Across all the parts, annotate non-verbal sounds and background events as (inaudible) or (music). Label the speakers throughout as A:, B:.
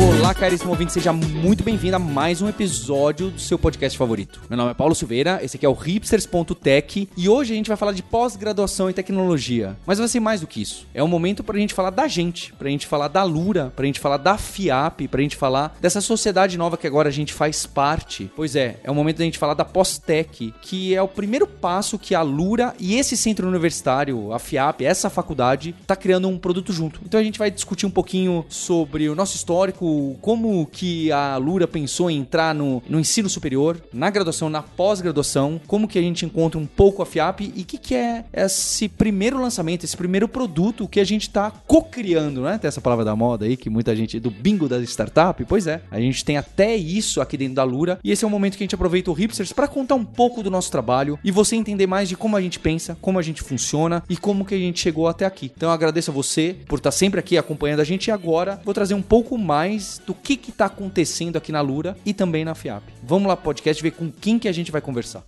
A: Olá, caríssimo ouvinte, seja muito bem-vindo a mais um episódio do seu podcast favorito. Meu nome é Paulo Silveira, esse aqui é o hipsters.tech e hoje a gente vai falar de pós-graduação em tecnologia. Mas vai ser mais do que isso. É um momento pra gente falar da gente, pra gente falar da Lura, pra gente falar da FIAP, pra gente falar dessa sociedade nova que agora a gente faz parte. Pois é, é o momento da gente falar da pós-tech, que é o primeiro passo que a Lura e esse centro universitário, a FIAP, essa faculdade, tá criando um produto junto. Então a gente vai discutir um pouquinho sobre o nosso histórico, como que a Lura pensou em entrar no, no ensino superior, na graduação, na pós-graduação, como que a gente encontra um pouco a FIAP e o que, que é esse primeiro lançamento, esse primeiro produto que a gente está co-criando, né? Tem essa palavra da moda aí que muita gente do bingo da startup, pois é, a gente tem até isso aqui dentro da Lura e esse é o momento que a gente aproveita o Hipsters para contar um pouco do nosso trabalho e você entender mais de como a gente pensa, como a gente funciona e como que a gente chegou até aqui. Então eu agradeço a você por estar sempre aqui acompanhando a gente e agora vou trazer um pouco mais do que está acontecendo aqui na Lura e também na FIAP. Vamos lá, podcast, ver com quem que a gente vai conversar.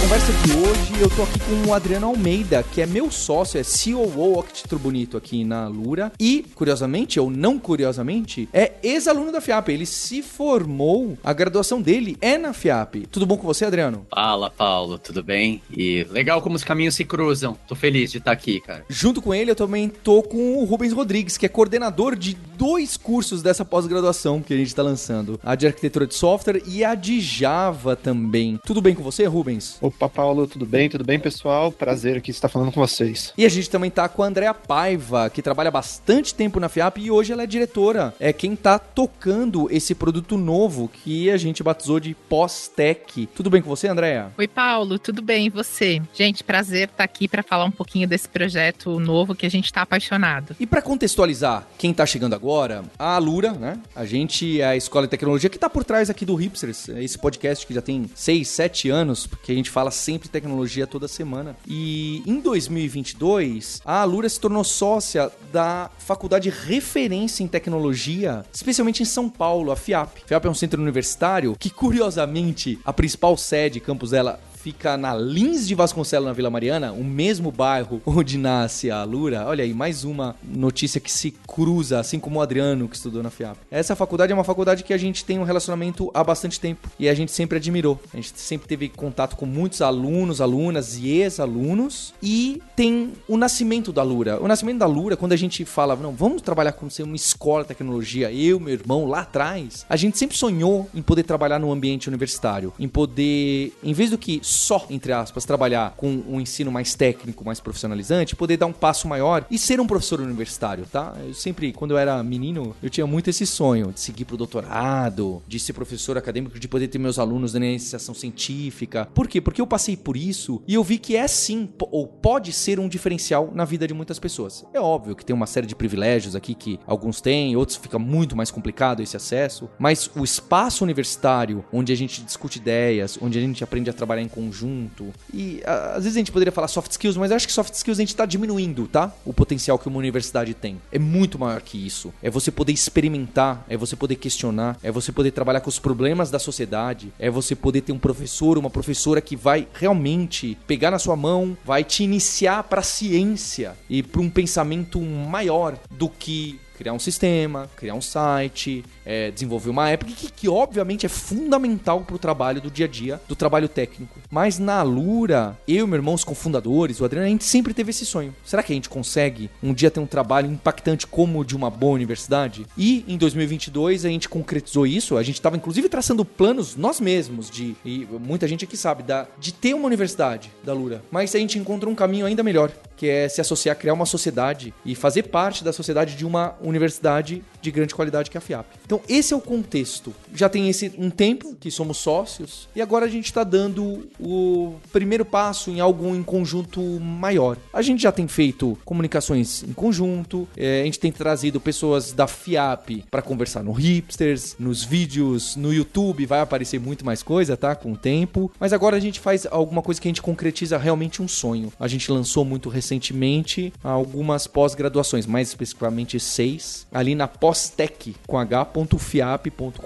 A: Conversa de hoje, eu tô aqui com o Adriano Almeida, que é meu sócio, é COO Octitro Bonito aqui na Lura. E, curiosamente, ou não curiosamente, é ex-aluno da FIAP. Ele se formou, a graduação dele é na FIAP. Tudo bom com você, Adriano?
B: Fala, Paulo, tudo bem? E legal como os caminhos se cruzam. Tô feliz de estar aqui, cara.
A: Junto com ele, eu também tô com o Rubens Rodrigues, que é coordenador de dois cursos dessa pós-graduação que a gente tá lançando: a de arquitetura de software e a de Java também. Tudo bem com você, Rubens?
C: Opa, Paulo, tudo bem? Tudo bem, pessoal? Prazer aqui estar falando com vocês.
A: E a gente também tá com a Andrea Paiva, que trabalha bastante tempo na FIAP e hoje ela é diretora. É quem tá tocando esse produto novo que a gente batizou de Pós-Tech. Tudo bem com você, Andrea?
D: Oi, Paulo, tudo bem? E você? Gente, prazer estar aqui para falar um pouquinho desse projeto novo que a gente tá apaixonado.
A: E para contextualizar quem tá chegando agora, a Alura, né? A gente é a escola de tecnologia que tá por trás aqui do Hipsters, esse podcast que já tem 6, 7 anos, porque a gente fala sempre tecnologia toda semana. E em 2022, a Alura se tornou sócia da faculdade referência em tecnologia, especialmente em São Paulo, a FIAP. FIAP é um centro universitário que, curiosamente, a principal sede, campus dela, fica na Lins de Vasconcelos, na Vila Mariana, o mesmo bairro (laughs) onde nasce a Lura. Olha aí, mais uma notícia que se cruza, assim como o Adriano, que estudou na FIAP. Essa faculdade é uma faculdade que a gente tem um relacionamento há bastante tempo e a gente sempre admirou. A gente sempre teve contato com muitos alunos, alunas e ex-alunos e tem o nascimento da Lura. O nascimento da Lura, quando a gente fala, não, vamos trabalhar como ser uma escola de tecnologia, eu, meu irmão, lá atrás, a gente sempre sonhou em poder trabalhar no ambiente universitário, em poder, em vez do que só, entre aspas, trabalhar com um ensino mais técnico, mais profissionalizante, poder dar um passo maior e ser um professor universitário, tá? Eu sempre, quando eu era menino, eu tinha muito esse sonho de seguir pro doutorado, de ser professor acadêmico, de poder ter meus alunos na iniciação científica. Por quê? Porque eu passei por isso e eu vi que é sim, ou pode ser um diferencial na vida de muitas pessoas. É óbvio que tem uma série de privilégios aqui que alguns têm, outros fica muito mais complicado esse acesso, mas o espaço universitário, onde a gente discute ideias, onde a gente aprende a trabalhar em conjunto. E às vezes a gente poderia falar soft skills, mas acho que soft skills a gente tá diminuindo, tá? O potencial que uma universidade tem. É muito maior que isso. É você poder experimentar, é você poder questionar, é você poder trabalhar com os problemas da sociedade, é você poder ter um professor, uma professora que vai realmente pegar na sua mão, vai te iniciar para a ciência e para um pensamento maior do que criar um sistema, criar um site, é, desenvolver uma app, que, que obviamente é fundamental para o trabalho do dia a dia, do trabalho técnico. Mas na Lura, eu e meu irmão, os cofundadores, o Adriano, a gente sempre teve esse sonho. Será que a gente consegue um dia ter um trabalho impactante como o de uma boa universidade? E em 2022 a gente concretizou isso. A gente estava inclusive traçando planos nós mesmos de, e muita gente aqui sabe, da, de ter uma universidade da Lura. Mas a gente encontrou um caminho ainda melhor, que é se associar, criar uma sociedade e fazer parte da sociedade de uma universidade de grande qualidade que é a FIAP. Então, esse é o contexto. Já tem esse um tempo que somos sócios e agora a gente está dando o primeiro passo em algo em conjunto maior. A gente já tem feito comunicações em conjunto, é, a gente tem trazido pessoas da FIAP para conversar no Hipsters, nos vídeos no YouTube, vai aparecer muito mais coisa, tá? Com o tempo. Mas agora a gente faz alguma coisa que a gente concretiza realmente um sonho. A gente lançou muito recentemente algumas pós-graduações, mais especificamente seis, ali na Postec com h.fiap.com.br,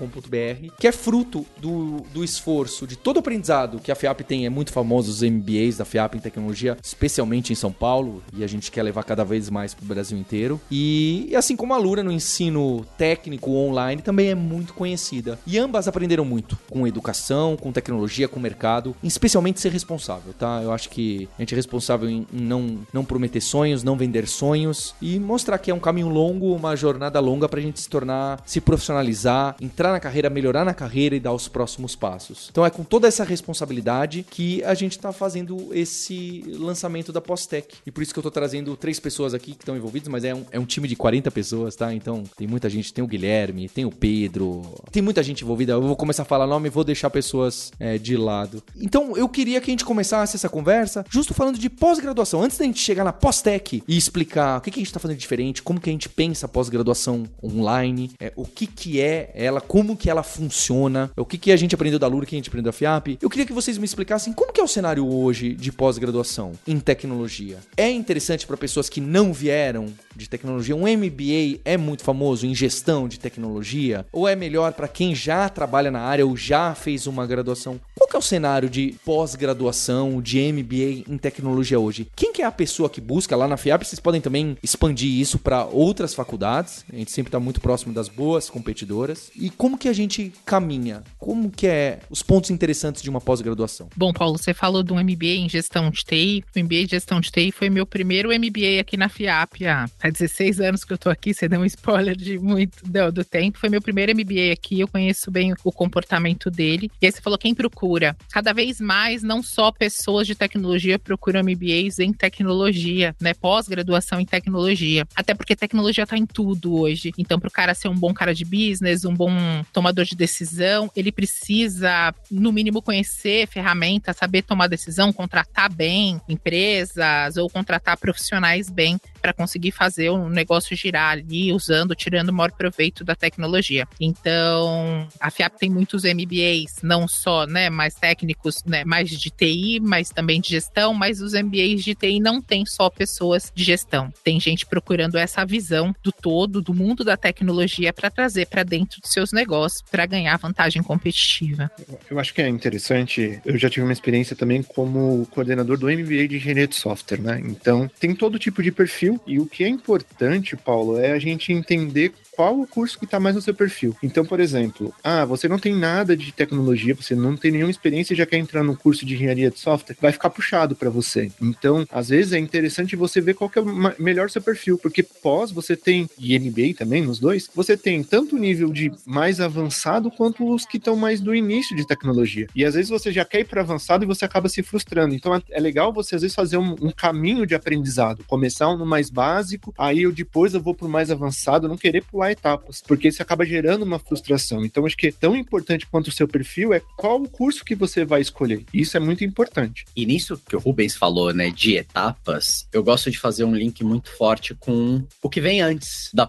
A: que é fruto do, do esforço de todo o aprendizado que a FIAP tem, é muito famoso os MBAs da FIAP em tecnologia, especialmente em São Paulo, e a gente quer levar cada vez mais para o Brasil inteiro. E, e assim como a Lura no ensino técnico online também é muito conhecida. E ambas aprenderam muito com educação, com tecnologia, com mercado, especialmente ser responsável, tá? Eu acho que a gente é responsável em não, não prometer sonhos, não vender sonhos e mostrar que é um caminho longo, uma jornada longa pra gente se tornar, se profissionalizar, entrar na carreira, melhorar na carreira e dar os próximos passos. Então é com toda essa responsabilidade que a gente tá fazendo esse lançamento da Postec. E por isso que eu tô trazendo três pessoas aqui que estão envolvidas, mas é um, é um time de 40 pessoas, tá? Então tem muita gente, tem o Guilherme, tem o Pedro, tem muita gente envolvida. Eu vou começar a falar nome e vou deixar pessoas é, de lado. Então eu queria que a gente começasse essa conversa justo falando de pós-graduação. Antes da gente chegar na Postec e explicar o que, que a gente tá fazendo diferente, como que a gente pensa pós-graduação online, é, o que que é ela, como que ela funciona, o que que a gente aprendeu da Lura, o que a gente aprendeu da FIAP. Eu queria que vocês me explicassem como que é o cenário hoje de pós-graduação em tecnologia. É interessante para pessoas que não vieram de tecnologia? Um MBA é muito famoso em gestão de tecnologia? Ou é melhor para quem já trabalha na área ou já fez uma graduação? Qual que é o cenário de pós-graduação, de MBA em tecnologia hoje? Quem que é a pessoa que busca lá na FIAP? Vocês podem também expandir isso para outras faculdades. A gente sempre está muito próximo das boas competidoras. E como que a gente caminha? Como que é os pontos interessantes de uma pós-graduação?
D: Bom, Paulo, você falou do MBA em gestão de TI. O MBA de gestão de TI foi meu primeiro MBA aqui na FIAP há Há 16 anos que eu tô aqui, você deu um spoiler de muito do, do, tempo. Foi meu primeiro MBA aqui, eu conheço bem o comportamento dele. E aí você falou quem procura. Cada vez mais, não só pessoas de tecnologia procuram MBAs em tecnologia, né? Pós-graduação em tecnologia. Até porque tecnologia tá em tudo hoje. Então, para o cara ser um bom cara de business, um bom tomador de decisão, ele precisa, no mínimo, conhecer ferramentas, saber tomar decisão, contratar bem empresas ou contratar profissionais bem para conseguir fazer um negócio girar ali, usando, tirando o maior proveito da tecnologia. Então, a FIAP tem muitos MBAs, não só, né, mais técnicos, né, mais de TI, mas também de gestão, mas os MBAs de TI não tem só pessoas de gestão. Tem gente procurando essa visão do todo, do mundo da tecnologia para trazer para dentro dos seus negócios, para ganhar vantagem competitiva.
C: Eu acho que é interessante, eu já tive uma experiência também como coordenador do MBA de engenharia de software, né? Então, tem todo tipo de perfil e o que é importante, Paulo, é a gente entender qual o curso que está mais no seu perfil. Então, por exemplo, ah, você não tem nada de tecnologia, você não tem nenhuma experiência e já quer entrar no curso de engenharia de software, vai ficar puxado para você. Então, às vezes é interessante você ver qual que é o melhor seu perfil, porque pós você tem, e MBA também, nos dois, você tem tanto o nível de mais avançado quanto os que estão mais do início de tecnologia. E às vezes você já quer ir para avançado e você acaba se frustrando. Então, é legal você às vezes fazer um, um caminho de aprendizado, começar no mais básico, aí eu depois eu vou pro mais avançado, não querer pular etapas, porque isso acaba gerando uma frustração. Então, acho que é tão importante quanto o seu perfil é qual o curso que você vai escolher. Isso é muito importante.
B: E nisso que o Rubens falou, né, de etapas, eu gosto de fazer um link muito forte com o que vem antes da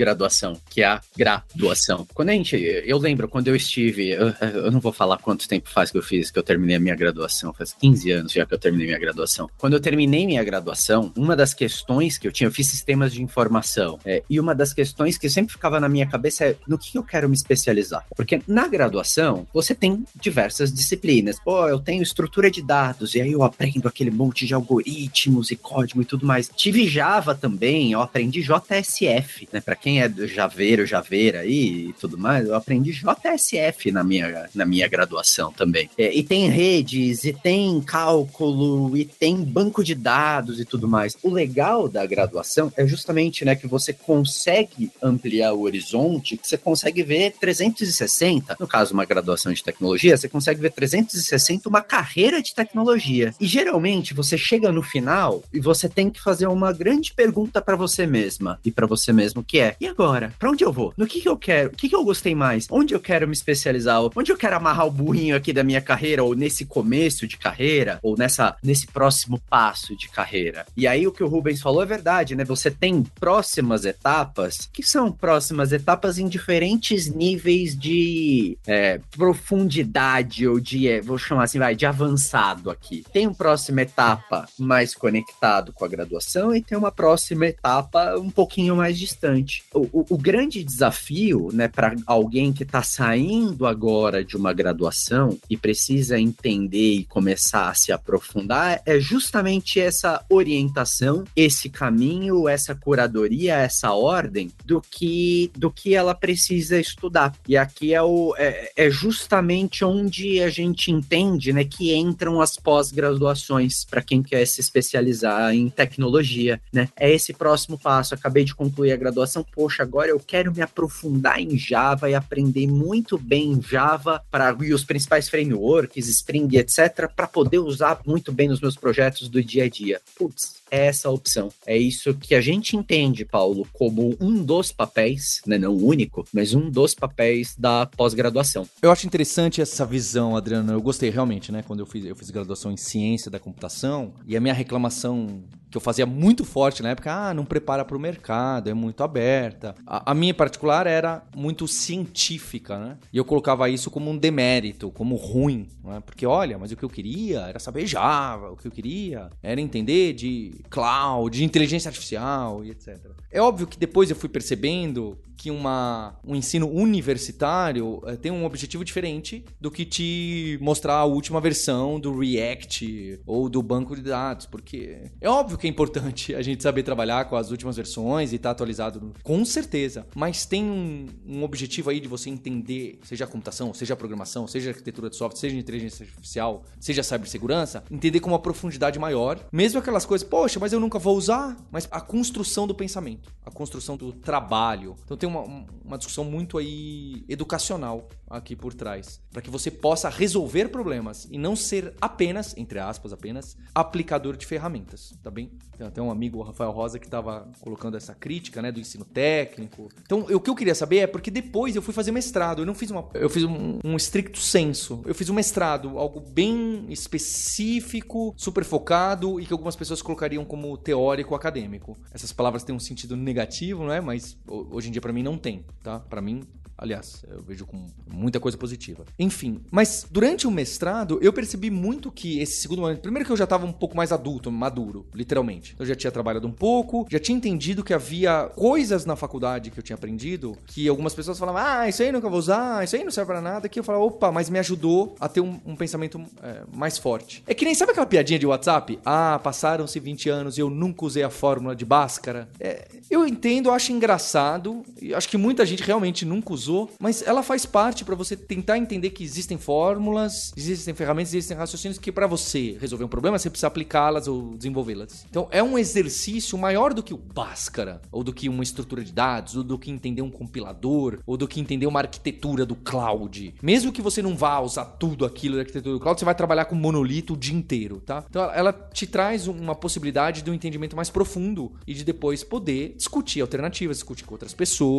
B: pós-graduação, que é a graduação. Quando a gente, eu lembro quando eu estive, eu, eu não vou falar quanto tempo faz que eu fiz, que eu terminei a minha graduação, faz 15 anos já que eu terminei minha graduação. Quando eu terminei minha graduação, uma das questões que eu tinha, eu fiz sistemas de informação, é, e uma das questões que sempre ficava na minha cabeça é no que eu quero me especializar. Porque na graduação, você tem diversas disciplinas. Pô, eu tenho estrutura de dados, e aí eu aprendo aquele monte de algoritmos e código e tudo mais. Tive Java também, eu aprendi JSF, né? Pra quem é do Javeiro, Javeira aí e tudo mais, eu aprendi JSF na minha, na minha graduação também. É, e tem redes, e tem cálculo, e tem banco de dados e tudo mais. O legal da graduação é justamente, né, que você consegue ampliar o horizonte, que você consegue ver 360. No caso, uma graduação de tecnologia, você consegue ver 360 uma carreira de tecnologia. E geralmente você chega no final e você tem que fazer uma grande pergunta para você mesma e para você mesmo, que é: E agora? Pra onde eu vou? No que, que eu quero? O que, que eu gostei mais? Onde eu quero me especializar? Onde eu quero amarrar o burrinho aqui da minha carreira? Ou nesse começo de carreira? Ou nessa, nesse próximo passo de carreira? E aí o que o Rubens falou é verdade, né? Você tem próximas etapas, que são próximas etapas em diferentes níveis de é, profundidade ou de, é, vou chamar assim, vai, de avançado aqui. Tem uma próxima etapa mais conectado com a graduação e tem uma próxima etapa um pouquinho mais distante. O, o, grande desafio, né, para alguém que está saindo agora de uma graduação e precisa entender e começar a se aprofundar é justamente essa orientação, esse caminho, essa curadoria, essa ordem do que do que ela precisa estudar. E aqui é, o, é, é justamente onde a gente entende né, que entram as pós-graduações para quem quer se especializar em tecnologia. Né? É esse próximo passo. Acabei de concluir a graduação, poxa, agora eu quero me aprofundar em Java e aprender muito bem Java para e os principais frameworks, Spring, etc., para poder usar muito bem nos meus projetos do dia a dia. Putz, essa opção. É isso que a gente entende, Paulo, como um dos papéis, né, não o único, mas um dos papéis da pós-graduação.
A: Eu acho interessante essa visão, Adriano. Eu gostei realmente, né? Quando eu fiz, eu fiz graduação em ciência da computação e a minha reclamação que eu fazia muito forte na época, ah, não prepara para o mercado, é muito aberta. A, a, minha em particular era muito científica, né? E eu colocava isso como um demérito, como ruim, né? Porque olha, mas o que eu queria era saber Java, o que eu queria era entender de cloud, inteligência artificial e etc. É óbvio que depois eu fui percebendo que uma, um ensino universitário é, tem um objetivo diferente do que te mostrar a última versão do React ou do banco de dados, porque é óbvio que é importante (laughs) a gente saber trabalhar com as últimas versões e estar tá atualizado, com certeza, mas tem um, um, objetivo aí de você entender, seja a computação, seja a programação, seja arquitetura de software, seja inteligência artificial, seja a cibersegurança, entender com uma profundidade maior, mesmo aquelas coisas, poxa, mas eu nunca vou usar, mas a construção do pensamento, a construção do trabalho. Então tem uma, uma discussão muito aí educacional aqui por trás, para que você possa resolver problemas e não ser apenas, entre aspas, apenas aplicador de ferramentas, tá bem? Tem até um amigo, o Rafael Rosa, que estava colocando essa crítica, né, do ensino técnico. Então, o que eu queria saber é porque depois eu fui fazer mestrado, eu não fiz uma, eu fiz um, um estricto senso, eu fiz um mestrado, algo bem específico, super focado e que algumas pessoas colocariam como teórico acadêmico. Essas palavras têm um sentido negativo, não é? Mas hoje em dia para mim não tem, tá? Para mim Aliás, eu vejo com muita coisa positiva. Enfim, mas durante o mestrado, eu percebi muito que esse segundo ano. Primeiro que eu já estava um pouco mais adulto, maduro, literalmente. Eu já tinha trabalhado um pouco, já tinha entendido que havia coisas na faculdade que eu tinha aprendido que algumas pessoas falavam, ah, isso aí nunca vou usar, isso aí não serve para nada. Que eu falava, opa, mas me ajudou a ter um, um pensamento é, mais forte. É que nem sabe aquela piadinha de WhatsApp? Ah, passaram-se 20 anos e eu nunca usei a fórmula de Bhaskara. É, eu entendo, acho engraçado, acho que muita gente realmente nunca usou usou, mas ela faz parte para você tentar entender que existem fórmulas, existem ferramentas, existem raciocínios que para você resolver um problema você precisa aplicá-las ou desenvolvê-las. Então é um exercício maior do que o Bhaskara, ou do que uma estrutura de dados, ou do que entender um compilador, ou do que entender uma arquitetura do cloud. Mesmo que você não vá usar tudo aquilo da arquitetura do cloud, você vai trabalhar com monolito o dia inteiro, tá? Então ela te traz uma possibilidade de um entendimento mais profundo e de depois poder discutir alternativas, discutir com outras pessoas.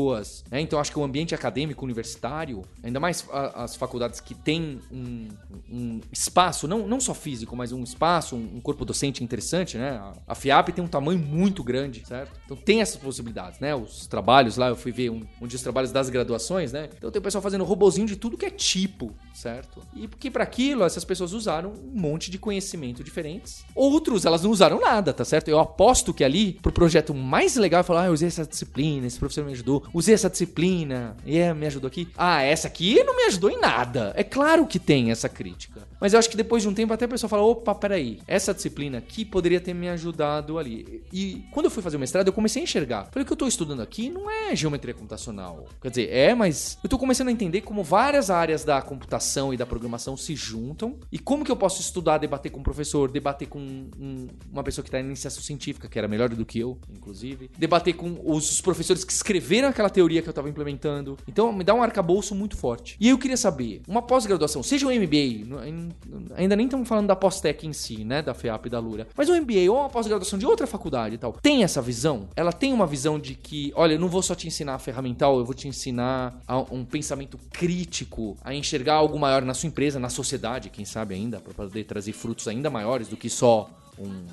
A: Né? Então acho que o ambiente acadêmico universitário, ainda mais as faculdades que têm um, um, espaço, não, não só físico, mas um espaço, um, um corpo docente interessante, né? A, a, FIAP tem um tamanho muito grande, certo? Então tem essas possibilidades, né? Os trabalhos lá, eu fui ver um, um dos trabalhos das graduações, né? Então tem o pessoal fazendo robozinho de tudo que é tipo, certo? E porque para aquilo essas pessoas usaram um monte de conhecimento diferentes. Outros, elas não usaram nada, tá certo? Eu aposto que ali, pro projeto mais legal, falar, ah, eu usei essa disciplina, esse professor me ajudou, usei essa disciplina, e yeah, me ajudou aqui. Ah, essa aqui não me ajudou em nada. É claro que tem essa crítica. Mas eu acho que depois de um tempo até a pessoa fala: opa, peraí, essa disciplina aqui poderia ter me ajudado ali. E quando eu fui fazer o mestrado, eu comecei a enxergar. Falei, o que eu tô estudando aqui não é geometria computacional. Quer dizer, é, mas eu tô começando a entender como várias áreas da computação e da programação se juntam e como que eu posso estudar, debater com um professor, debater com um, uma pessoa que está em iniciação científica, que era melhor do que eu, inclusive, debater com os professores que escreveram aquela teoria que eu tava implementando. Então me dá um arcabouço muito forte. E eu queria saber, uma pós-graduação, seja um MBA, ainda nem estamos falando da pós-tech em si, né, da FEAP e da Lura, mas um MBA ou uma pós-graduação de outra faculdade e tal, tem essa visão? Ela tem uma visão de que, olha, eu não vou só te ensinar a ferramental, eu vou te ensinar um pensamento crítico, a enxergar algo maior na sua empresa, na sociedade, quem sabe ainda, para poder trazer frutos ainda maiores do que só um,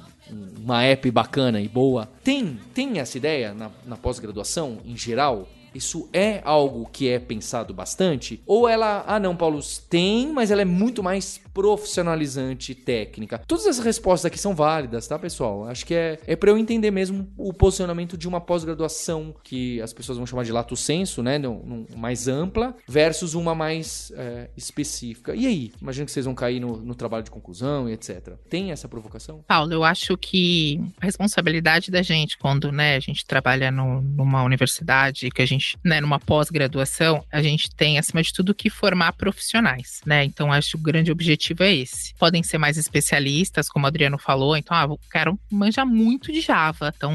A: uma app bacana e boa. Tem, tem essa ideia na, na pós-graduação em geral? Isso é algo que é pensado bastante? Ou ela, ah não, Paulo, tem, mas ela é muito mais profissionalizante técnica? Todas as respostas aqui são válidas, tá, pessoal? Acho que é, é para eu entender mesmo o posicionamento de uma pós-graduação que as pessoas vão chamar de lato senso, né? Num, mais ampla, versus uma mais é, específica. E aí? Imagino que vocês vão cair no, no trabalho de conclusão e etc. Tem essa provocação?
D: Paulo, eu acho que a responsabilidade da gente quando né, a gente trabalha no, numa universidade, que a gente, né, numa pós-graduação, a gente tem, acima de tudo, que formar profissionais, né? Então, acho que o grande objetivo é esse. Podem ser mais especialistas, como o Adriano falou, então, ah, o cara manja muito de Java, então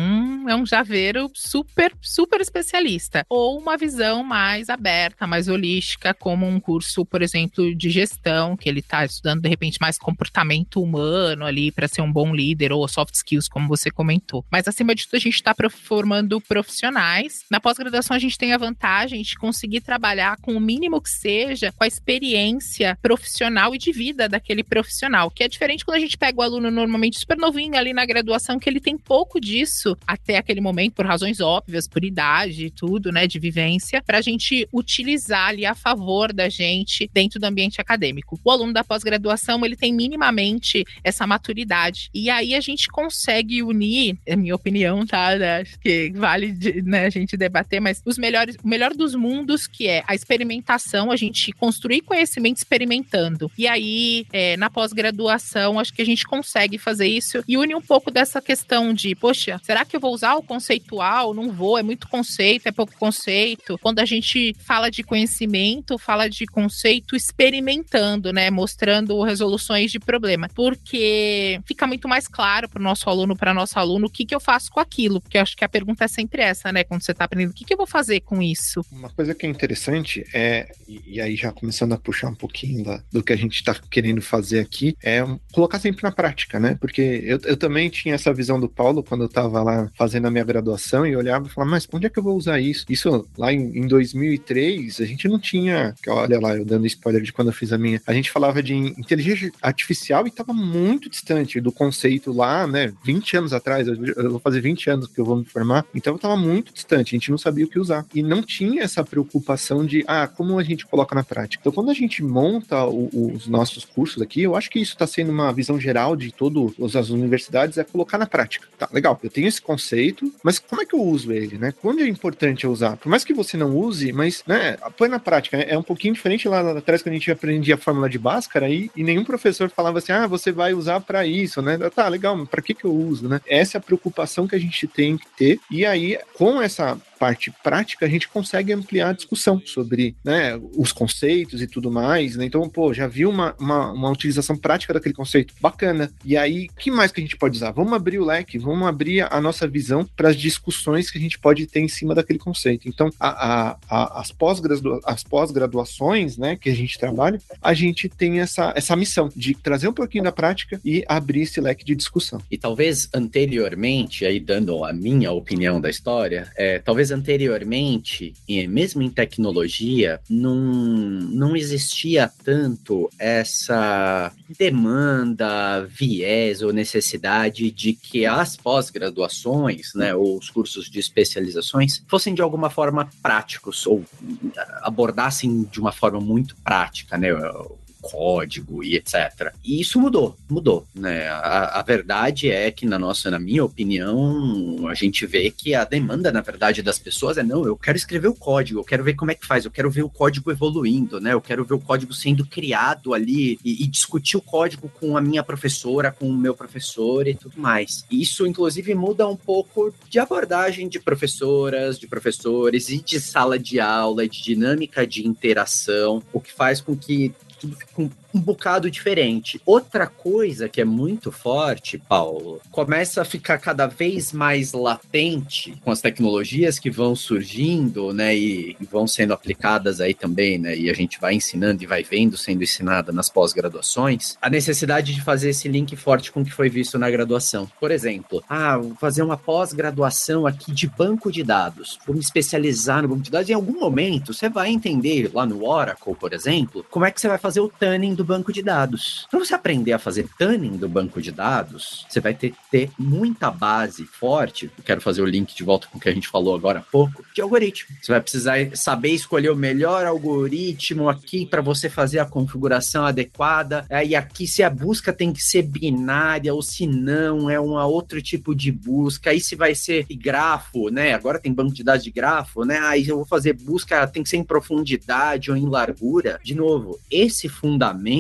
D: é um javeiro super, super especialista. Ou uma visão mais aberta, mais holística, como um curso, por exemplo, de gestão, que ele está estudando, de repente, mais comportamento humano ali para ser um bom líder, ou soft skills, como você comentou. Mas, acima de tudo, a gente está formando profissionais. Na pós-graduação, a gente tem a vantagem de conseguir trabalhar com o mínimo que seja, com a experiência profissional e de vida daquele profissional, que é diferente quando a gente pega o aluno normalmente super novinho ali na graduação, que ele tem pouco disso até aquele momento, por razões óbvias, por idade e tudo, né, de vivência, para a gente utilizar ali a favor da gente dentro do ambiente acadêmico. O aluno da pós-graduação, ele tem minimamente essa maturidade. E aí a gente consegue unir, é minha opinião, tá? Né, acho que vale né, a gente debater, mas os melhores, o melhor dos mundos, que é a experimentação, a gente construir conhecimento experimentando. E aí, é, na pós-graduação, acho que a gente consegue fazer isso e une um pouco dessa questão de, poxa, será que eu vou usar o conceitual? Não vou, é muito conceito, é pouco conceito. Quando a gente fala de conhecimento, fala de conceito experimentando, né? Mostrando resoluções de problema. Porque fica muito mais claro para o nosso aluno, para nosso aluno, o que, que eu faço com aquilo. Porque eu acho que a pergunta é sempre essa, né? Quando você está aprendendo, o que, que eu vou fazer com isso?
C: Uma coisa que é interessante é, e, e aí já começando a puxar um pouquinho da, do que a gente está querendo fazer aqui, é colocar sempre na prática, né? Porque eu, eu também tinha essa visão do Paulo quando eu estava lá fazendo a minha graduação e olhava e falava, mas onde é que eu vou usar isso? Isso lá em, em 2003, a gente não tinha, olha lá, eu dando spoiler de quando eu fiz a minha, a gente falava de inteligência artificial e estava muito distante do conceito lá, né? 20 anos atrás, eu, eu vou fazer 20 anos que eu vou me formar, então estava muito distante, a gente não sabia o que usar. E não tinha essa preocupação de, ah, como a gente coloca na prática. Então, quando a gente monta o, os nossos cursos aqui, eu acho que isso está sendo uma visão geral de todas as universidades, é colocar na prática. Tá, legal, eu tenho esse conceito, mas como é que eu uso ele, né? Quando é importante eu usar? Por mais que você não use, mas, né, põe na prática. É um pouquinho diferente lá atrás quando a gente aprendia a fórmula de Bhaskara e, e nenhum professor falava assim, ah, você vai usar para isso, né? Tá, legal, mas para que que eu uso, né? Essa é a preocupação que a gente tem que ter. E aí, com essa parte prática, a gente consegue ampliar a discussão sobre né, os conceitos e tudo mais. Né? Então, pô, já viu uma, uma, uma, utilização prática daquele conceito? Bacana. E aí, que mais que a gente pode usar? Vamos abrir o leque, vamos abrir a nossa visão para as discussões que a gente pode ter em cima daquele conceito. Então, a, a, a, as pós-graduações né, que a gente trabalha, a gente tem essa, essa missão de trazer um pouquinho da prática e abrir esse leque de discussão.
B: E talvez anteriormente, aí dando a minha opinião da história, é, talvez anteriormente, mesmo em tecnologia, não, não existia tanto essa demanda, viés ou necessidade de que as pós-graduações, né, ou os cursos de especializações, fossem de alguma forma práticos ou abordassem de uma forma muito prática, né? Código e etc. E isso mudou, mudou, né? A, a, verdade é que na nossa, na minha opinião, a gente vê que a demanda, na verdade, das pessoas é não, eu quero escrever o código, eu quero ver como é que faz, eu quero ver o código evoluindo, né? Eu quero ver o código sendo criado ali e, e discutir o código com a minha professora, com o meu professor e tudo mais. Isso, inclusive, muda um pouco de abordagem de professoras, de professores e de sala de aula, de dinâmica de interação, o que faz com que tudo fica um bocado diferente. Outra coisa que é muito forte, Paulo, começa a ficar cada vez mais latente com as tecnologias que vão surgindo, né, e vão sendo aplicadas aí também, né, e a gente vai ensinando e vai vendo sendo ensinada nas pós-graduações, a necessidade de fazer esse link forte com o que foi visto na graduação. Por exemplo, ah, vou fazer uma pós-graduação aqui de banco de dados, vou me especializar no banco de dados. Em algum momento, você vai entender lá no Oracle, por exemplo, como é que você vai fazer o tuning do banco de dados. Para você aprender a fazer tuning do banco de dados, você vai ter que ter muita base forte. Eu quero fazer o link de volta com o que a gente falou agora há pouco, de algoritmo. Você vai precisar saber escolher o melhor algoritmo aqui para você fazer a configuração adequada. E aqui, se a busca tem que ser binária ou se não, é um outro tipo de busca. Aí se vai ser grafo, né? Agora tem banco de dados de grafo, né? Aí eu vou fazer busca, tem que ser em profundidade ou em largura. De novo, esse fundamento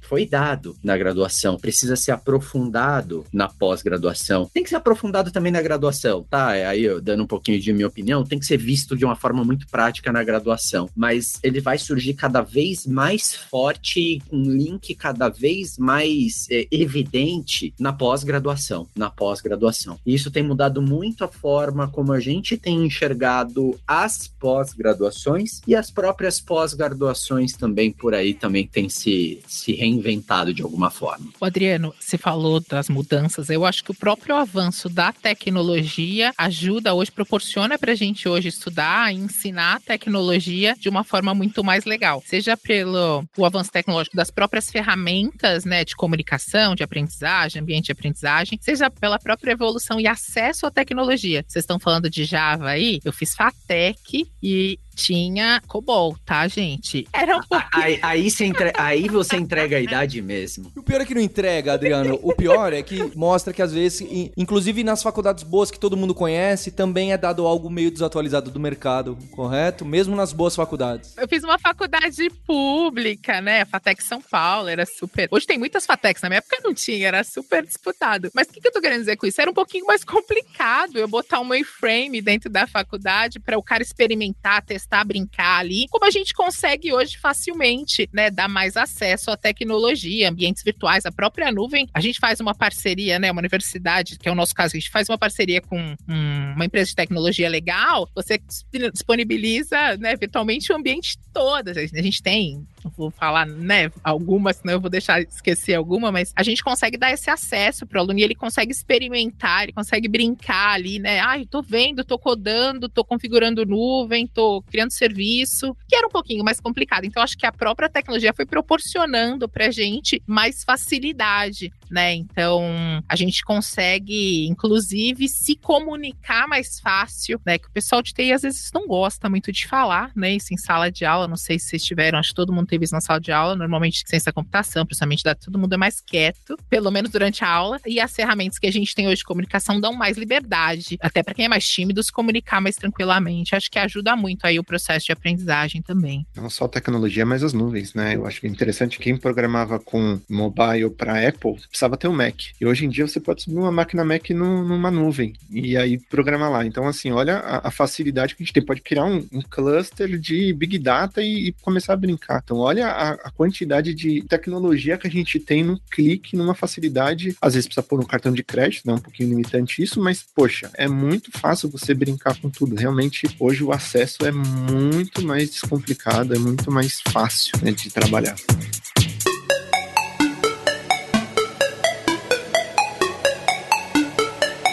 B: foi dado na graduação, precisa ser aprofundado na pós-graduação. Tem que ser aprofundado também na graduação, tá? Aí eu dando um pouquinho de minha opinião, tem que ser visto de uma forma muito prática na graduação, mas ele vai surgir cada vez mais forte, um link cada vez mais é, evidente na pós-graduação, na pós-graduação. Isso tem mudado muito a forma como a gente tem enxergado as pós-graduações e as próprias pós-graduações também por aí também tem se, se reinventado de alguma forma.
D: O Adriano, você falou das mudanças. Eu acho que o próprio avanço da tecnologia ajuda hoje, proporciona para a gente hoje estudar e ensinar tecnologia de uma forma muito mais legal. Seja pelo o avanço tecnológico das próprias ferramentas né, de comunicação, de aprendizagem, ambiente de aprendizagem, seja pela própria evolução e acesso à tecnologia. Vocês estão falando de Java aí? Eu fiz FATEC e tinha COBOL, tá, gente?
B: Era um pouquinho... aí, aí, você entre... aí você entrega a idade mesmo.
A: O pior é que não entrega, Adriano. O pior é que mostra que às vezes, inclusive nas faculdades boas que todo mundo conhece, também é dado algo meio desatualizado do mercado, correto? Mesmo nas boas faculdades.
D: Eu fiz uma faculdade pública, né? A FATEC São Paulo, era super. Hoje tem muitas FATECs, na minha época não tinha, era super disputado. Mas o que, que eu tô querendo dizer com isso? Era um pouquinho mais complicado eu botar um mainframe dentro da faculdade para o cara experimentar, testar testar, brincar ali, como a gente consegue hoje facilmente, né, dar mais acesso à tecnologia, ambientes virtuais, a própria nuvem. A gente faz uma parceria, né, uma universidade, que é o nosso caso, a gente faz uma parceria com um, uma empresa de tecnologia legal, você disponibiliza, né, virtualmente o ambiente todo. A gente tem vou falar, né, algumas, senão eu vou deixar esquecer alguma, mas a gente consegue dar esse acesso para o aluno e ele consegue experimentar, ele consegue brincar ali, né? Ai, ah, tô vendo, tô codando, tô configurando nuvem, tô criando serviço, que era um pouquinho mais complicado. Então, acho que a própria tecnologia foi proporcionando pra gente mais facilidade, né? Então, a gente consegue, inclusive, se comunicar mais fácil, né? Que o pessoal de TI às vezes não gosta muito de falar, né? Isso em sala de aula, não sei se vocês tiveram, acho que todo mundo teve isso na sala de aula, normalmente ciência da computação, principalmente da todo mundo é mais quieto, pelo menos durante a aula, e as ferramentas que a gente tem hoje de comunicação dão mais liberdade, até para quem é mais tímido se comunicar mais tranquilamente. Acho que ajuda muito aí o processo de aprendizagem também.
C: Não só a tecnologia, mas as nuvens, né? Eu acho interessante quem programava com mobile para Apple precisava ter um Mac. E hoje em dia você pode subir uma máquina Mac no, numa nuvem e aí programar lá. Então, assim, olha a, a facilidade que a gente tem. Pode criar um, um cluster de Big Data e, e, começar a brincar. Então, olha a, a, quantidade de tecnologia que a gente tem no clique, numa facilidade. Às vezes precisa pôr um cartão de crédito, né? Um pouquinho limitante isso, mas, poxa, é muito fácil você brincar com tudo. Realmente, hoje o acesso é muito mais descomplicado, é muito mais fácil né, de trabalhar.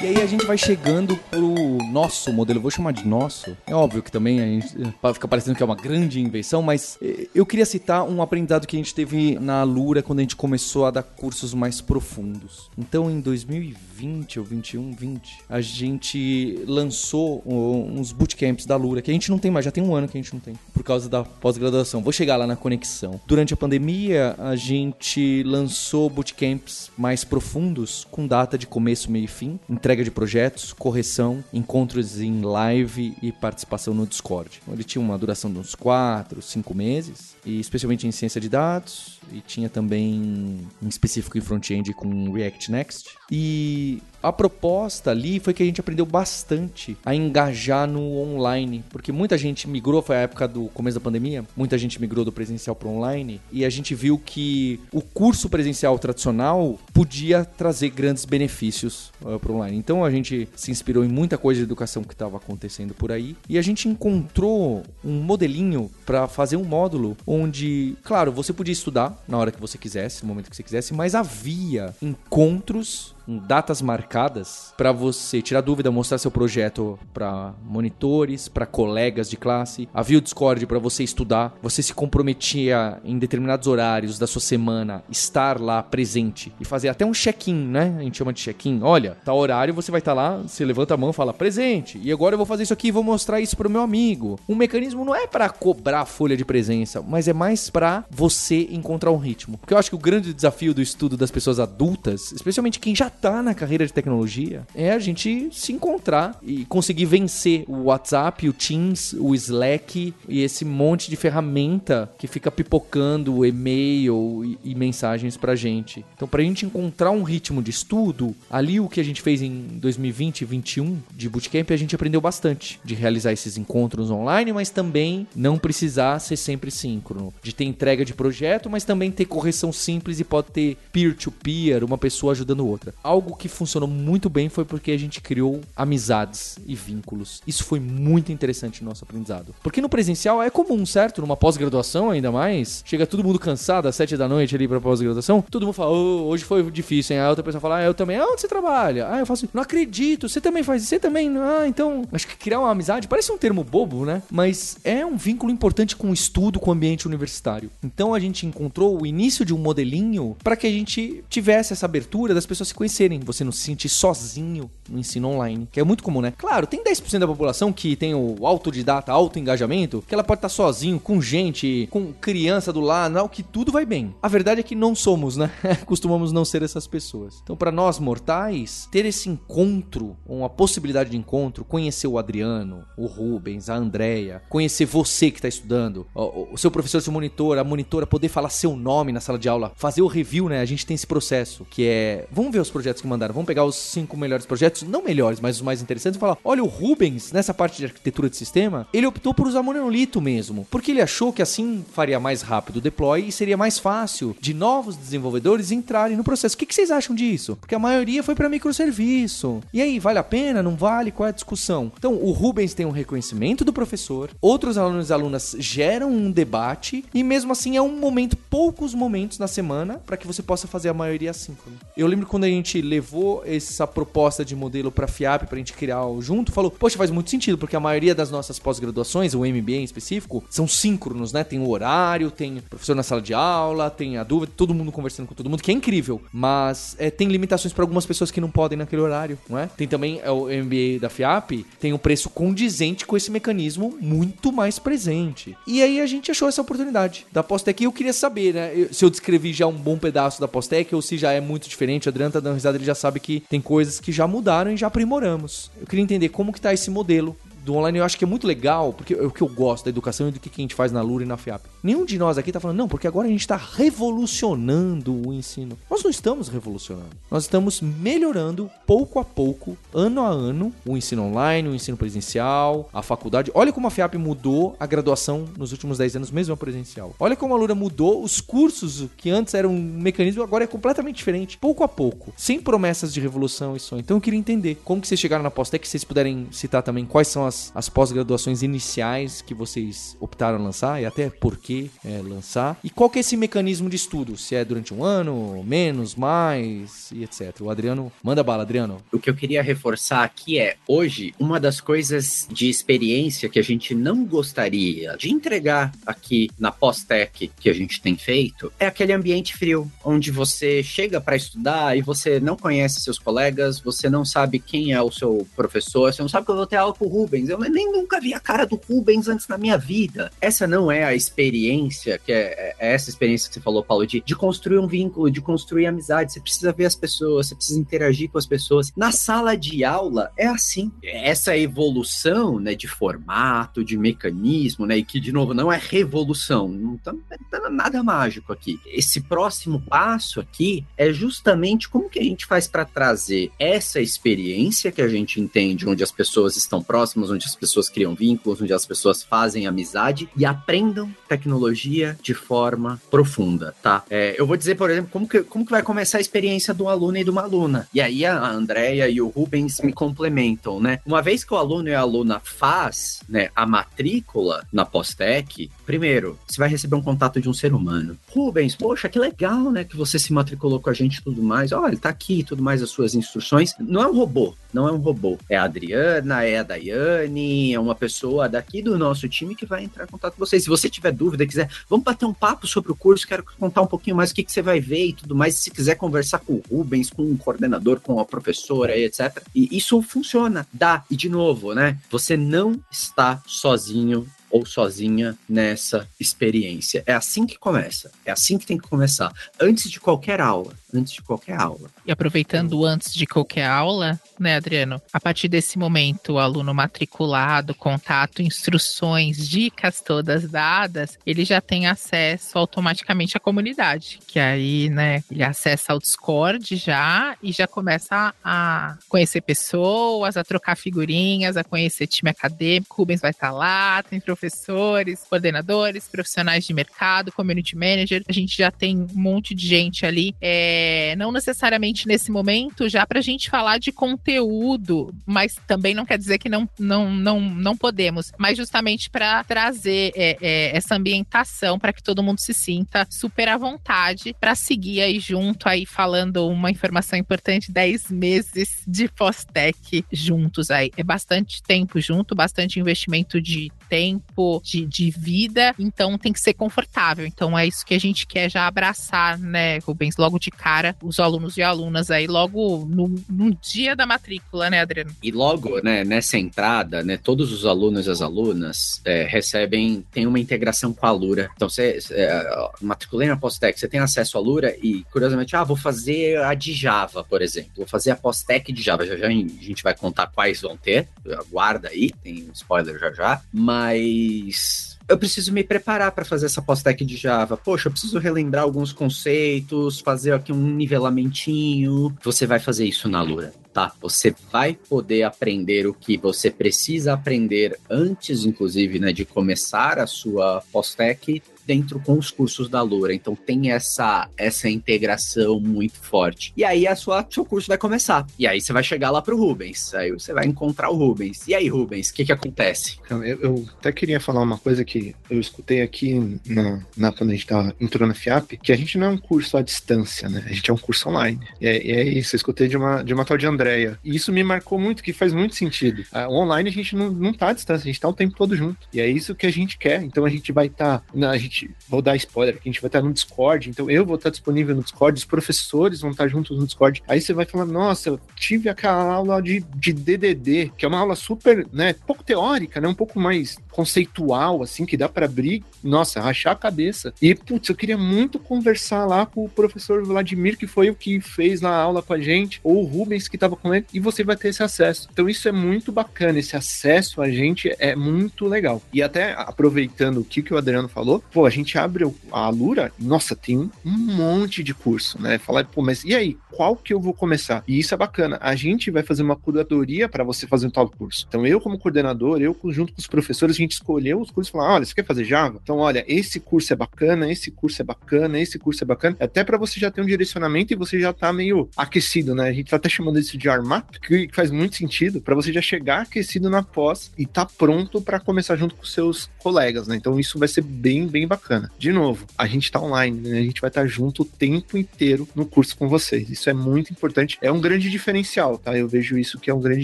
A: E aí a gente vai chegando pro nosso modelo, vou chamar de nosso. É óbvio que também a gente fica parecendo que é uma grande invenção, mas eh, eu queria citar um aprendizado que a gente teve na Lura quando a gente começou a dar cursos mais profundos. Então em 2020 ou 21, 20, a gente lançou uns bootcamps da Lura, que a gente não tem mais, já tem um ano que a gente não tem, por causa da pós-graduação. Vou chegar lá na conexão. Durante a pandemia, a gente lançou bootcamps mais profundos, com data de começo, meio e fim, entrega entrega de projetos, correção, encontros em live e participação no Discord. Ele tinha uma duração de uns 4, 5 meses, e especialmente em ciência de dados, e tinha também em específico em front-end com React Next. E a proposta ali foi que a gente aprendeu bastante a engajar no online, porque muita gente migrou, foi a época do começo da pandemia, muita gente migrou do presencial para online e a gente viu que o curso presencial tradicional podia trazer grandes benefícios uh, para online. Então a gente se inspirou em muita coisa de educação que estava acontecendo por aí e a gente encontrou um modelinho para fazer um módulo onde, claro, você podia estudar na hora que você quisesse, no momento que você quisesse, mas havia encontros datas marcadas para você tirar dúvida, mostrar seu projeto para monitores, para colegas de classe. Havia o Discord para você estudar. Você se comprometia em determinados horários da sua semana estar lá presente e fazer até um check-in, né? A gente chama de check-in. Olha, tá horário, você vai estar tá lá, você levanta a mão, fala presente. E agora eu vou fazer isso aqui, vou mostrar isso pro meu amigo. Um mecanismo não é para cobrar a folha de presença, mas é mais para você encontrar um ritmo. Porque eu acho que o grande desafio do estudo das pessoas adultas, especialmente quem já tá na carreira de tecnologia é a gente se encontrar e conseguir vencer o WhatsApp, o Teams, o Slack e esse monte de ferramenta que fica pipocando e-mail e, e mensagens pra gente. Então, pra gente encontrar um ritmo de estudo, ali o que a gente fez em 2020 e 2021 de bootcamp, a gente aprendeu bastante de realizar esses encontros online, mas também não precisar ser sempre síncrono, de ter entrega de projeto, mas também ter correção simples e pode ter peer-to-peer, -peer, uma pessoa ajudando outra algo que funcionou muito bem foi porque a gente criou amizades e vínculos. Isso foi muito interessante no nosso aprendizado. Porque no presencial é comum, certo? Numa pós-graduação ainda mais, chega todo mundo cansado às sete da noite ali pra pós-graduação, todo mundo fala, oh, hoje foi difícil, hein? A outra pessoa fala, ah, eu também. Ah, onde você trabalha? Ah, eu faço, não acredito, você também faz, você também, ah, então, acho que criar uma amizade parece um termo bobo, né? Mas é um vínculo importante com o estudo, com o ambiente universitário. Então a gente encontrou o início de um modelinho para que a gente tivesse essa abertura das pessoas se conhecerem conhecerem, você não se sentir sozinho no ensino online, que é muito comum, né? Claro, tem 10% da população que tem o autodidata, auto-engajamento, que ela pode estar sozinho, com gente, com criança do lado, que tudo vai bem. A verdade é que não somos, né? (laughs) Costumamos não ser essas pessoas. Então, para nós mortais, ter esse encontro, uma possibilidade de encontro, conhecer o Adriano, o Rubens, a Andrea, conhecer você que está estudando, o, o seu professor, seu monitor, a monitora, poder falar seu nome na sala de aula, fazer o review, né? A gente tem esse processo que é, vamos ver os projetos projetos que mandaram. Vamos pegar os cinco melhores projetos, não melhores, mas os mais interessantes, e falar: olha, o Rubens, nessa parte de arquitetura de sistema, ele optou por usar monolito mesmo, porque ele achou que assim faria mais rápido o deploy e seria mais fácil de novos desenvolvedores entrarem no processo. O que, vocês acham disso? Porque a maioria foi para microserviço. E aí, vale a pena? Não vale? Qual é a discussão? Então, o Rubens tem um reconhecimento do professor, outros alunos e alunas geram um debate, e mesmo assim é um momento, poucos momentos na semana, para que você possa fazer a maioria assíncrona. Eu lembro quando a gente levou essa proposta de modelo para a FIAP, para a gente criar junto, falou: Poxa, faz muito sentido, porque a maioria das nossas pós-graduações, o MBA em específico, são síncronos, né? Tem o horário, tem o professor na sala de aula, tem a dúvida, todo mundo conversando com todo mundo, que é incrível, mas é, tem limitações para algumas pessoas que não podem naquele horário, não é? Tem também é, o MBA da FIAP, tem um preço condizente com esse mecanismo muito mais presente. E aí a gente achou essa oportunidade da Postec e eu queria saber, né? Se eu descrevi já um bom pedaço da Postec ou se já é muito diferente. A Adriana tá dando risada ele já sabe que tem coisas que já mudaram e já aprimoramos. Eu queria entender como que tá esse modelo do online eu acho que é muito legal, porque é o que eu gosto da educação e do que a gente faz na Lura e na FIAP. Nenhum de nós aqui tá falando, não, porque agora a gente está revolucionando o ensino. Nós não estamos revolucionando. Nós estamos melhorando pouco a pouco, ano a ano, o ensino online, o ensino presencial, a faculdade. Olha como a FIAP mudou a graduação nos últimos 10 anos, mesmo a presencial. Olha como a Lura mudou os cursos que antes eram um mecanismo, agora é completamente diferente, pouco a pouco, sem promessas de revolução e sonho. Então eu queria entender como que vocês chegaram na Postec, se vocês puderem citar também quais são as as, as pós-graduações iniciais que vocês optaram a lançar e até por que é, lançar. E qual que é esse mecanismo de estudo? Se é durante um ano, menos, mais e etc. O Adriano, manda bala, Adriano.
B: O que eu queria reforçar aqui é, hoje, uma das coisas de experiência que a gente não gostaria de entregar aqui na pós-tech que a gente tem feito é aquele ambiente frio, onde você chega para estudar e você não conhece seus colegas, você não sabe quem é o seu professor, você não sabe que eu vou ter aula com o Rubens Rubens. Eu nem nunca vi a cara do Rubens antes na minha vida. Essa não é a experiência, que é, é essa experiência que você falou, Paulo, de, de construir um vínculo, de construir amizade. Você precisa ver as pessoas, você precisa interagir com as pessoas. Na sala de aula é assim. Essa evolução, né, de formato, de mecanismo, né, e que, de novo, não é revolução, não tá, tá nada mágico aqui. Esse próximo passo aqui é justamente como que a gente faz para trazer essa experiência que a gente entende, onde as pessoas estão próximas, onde as pessoas criam vínculos, onde as pessoas fazem amizade e aprendam tecnologia de forma profunda, tá? É, eu vou dizer, por exemplo, como que, como que vai começar a experiência do aluno e de uma aluna. E aí a Andrea e o Rubens me complementam, né? Uma vez que o aluno e a aluna faz né, a matrícula na Postec, primeiro, você vai receber um contato de um ser humano. Rubens, poxa, que legal, né, que você se matriculou com a gente e tudo mais. Olha, tá aqui e tudo mais, as suas instruções. Não é um robô, não é um robô. É a Adriana, é a Daiane, é uma pessoa daqui do nosso time que vai entrar em contato com vocês. Se você tiver dúvida, quiser, vamos bater um papo sobre o curso, quero contar um pouquinho mais o que, que você vai ver e tudo mais. Se quiser conversar com o Rubens, com o coordenador, com a professora, etc. E isso funciona, dá. E de novo, né? Você não está sozinho ou sozinha nessa experiência. É assim que começa. É assim que tem que começar. Antes de qualquer aula. Antes de qualquer aula.
D: E aproveitando antes de qualquer aula, né, Adriano? A partir desse momento, o aluno matriculado, contato, instruções, dicas todas dadas, ele já tem acesso automaticamente à comunidade. Que aí, né, ele acessa o Discord já e já começa a conhecer pessoas, a trocar figurinhas, a conhecer time acadêmico. Rubens vai estar lá, tem professor professores, coordenadores, profissionais de mercado, community manager. A gente já tem um monte de gente ali. É, não necessariamente nesse momento, já para a gente falar de conteúdo, mas também não quer dizer que não, não, não, não podemos, mas justamente para trazer é, é, essa ambientação para que todo mundo se sinta super à vontade para seguir aí junto, aí falando uma informação importante: 10 meses de pós-tech juntos aí. É bastante tempo junto, bastante investimento de tempo, de, de vida, então tem que ser confortável. Então é isso que a gente quer já abraçar, né, Rubens, logo de cara, os alunos e alunas aí, logo no, no dia da matrícula, né, Adriano?
B: E logo, né, nessa entrada, né, todos os alunos e as alunas é, recebem, tem uma integração com a Lura. Então, você é, matriculei na Postec, você tem acesso à Lura e, curiosamente, ah, vou fazer a de Java, por exemplo. Vou fazer a Postec de Java. Já já a gente vai contar quais vão ter. Aguarda aí, tem spoiler já já. Mas mas eu preciso me preparar para fazer essa pós-tech de Java. Poxa, eu preciso relembrar alguns conceitos, fazer aqui um nivelamentinho. Você vai fazer isso na Lura, tá? Você vai poder aprender o que você precisa aprender antes, inclusive, né, de começar a sua pós-tech dentro com os cursos da Loura. Então tem essa essa integração muito forte. E aí a sua seu curso vai começar. E aí você vai chegar lá pro Rubens. Aí você vai encontrar o Rubens. E aí, Rubens, o que que acontece?
C: Eu, eu, até queria falar uma coisa que eu escutei aqui na, na quando a gente tá, entrou na FIAP, que a gente não é um curso à distância, né? A gente é um curso online. E é, é isso, eu escutei de uma, de uma tal de Andrea. E isso me marcou muito, que faz muito sentido. Ah, online a gente não, não tá à distância, a gente tá o tempo todo junto. E é isso que a gente quer. Então a gente vai estar. Tá, a gente gente, vou dar spoiler, que a gente vai estar no Discord, então eu vou estar disponível no Discord, os professores vão estar juntos no Discord. Aí você vai falar, nossa, eu tive aquela aula de, de DDD, que é uma aula super, né, pouco teórica, né, um pouco mais conceitual, assim, que dá para abrir, nossa, rachar a cabeça. E, putz, eu queria muito conversar lá com o professor Vladimir, que foi o que fez na aula com a gente, ou o Rubens, que estava com ele, e você vai ter esse acesso. Então, isso é muito bacana, esse acesso a gente é muito legal. E até aproveitando o que, que o Adriano falou, pô, a gente abre a Lura, nossa, tem um monte de curso, né? Falar, pô, mas e aí? Qual que eu vou começar? E isso é bacana. A gente vai fazer uma curadoria para você fazer um tal curso. Então, eu, como coordenador, eu, junto com os professores, gente escolheu os cursos e falou: olha, você quer fazer Java? Então, olha, esse curso é bacana, esse curso é bacana, esse curso é bacana. Até para você já ter um direcionamento e você já tá meio aquecido, né? A gente tá até chamando isso de armap, que faz muito sentido para você já chegar aquecido na pós e tá pronto para começar junto com seus colegas, né? Então, isso vai ser bem, bem bacana. De novo, a gente tá online, né? A gente vai estar tá junto o tempo inteiro no curso com vocês. Isso é muito importante. É um grande diferencial, tá? Eu vejo isso que é um grande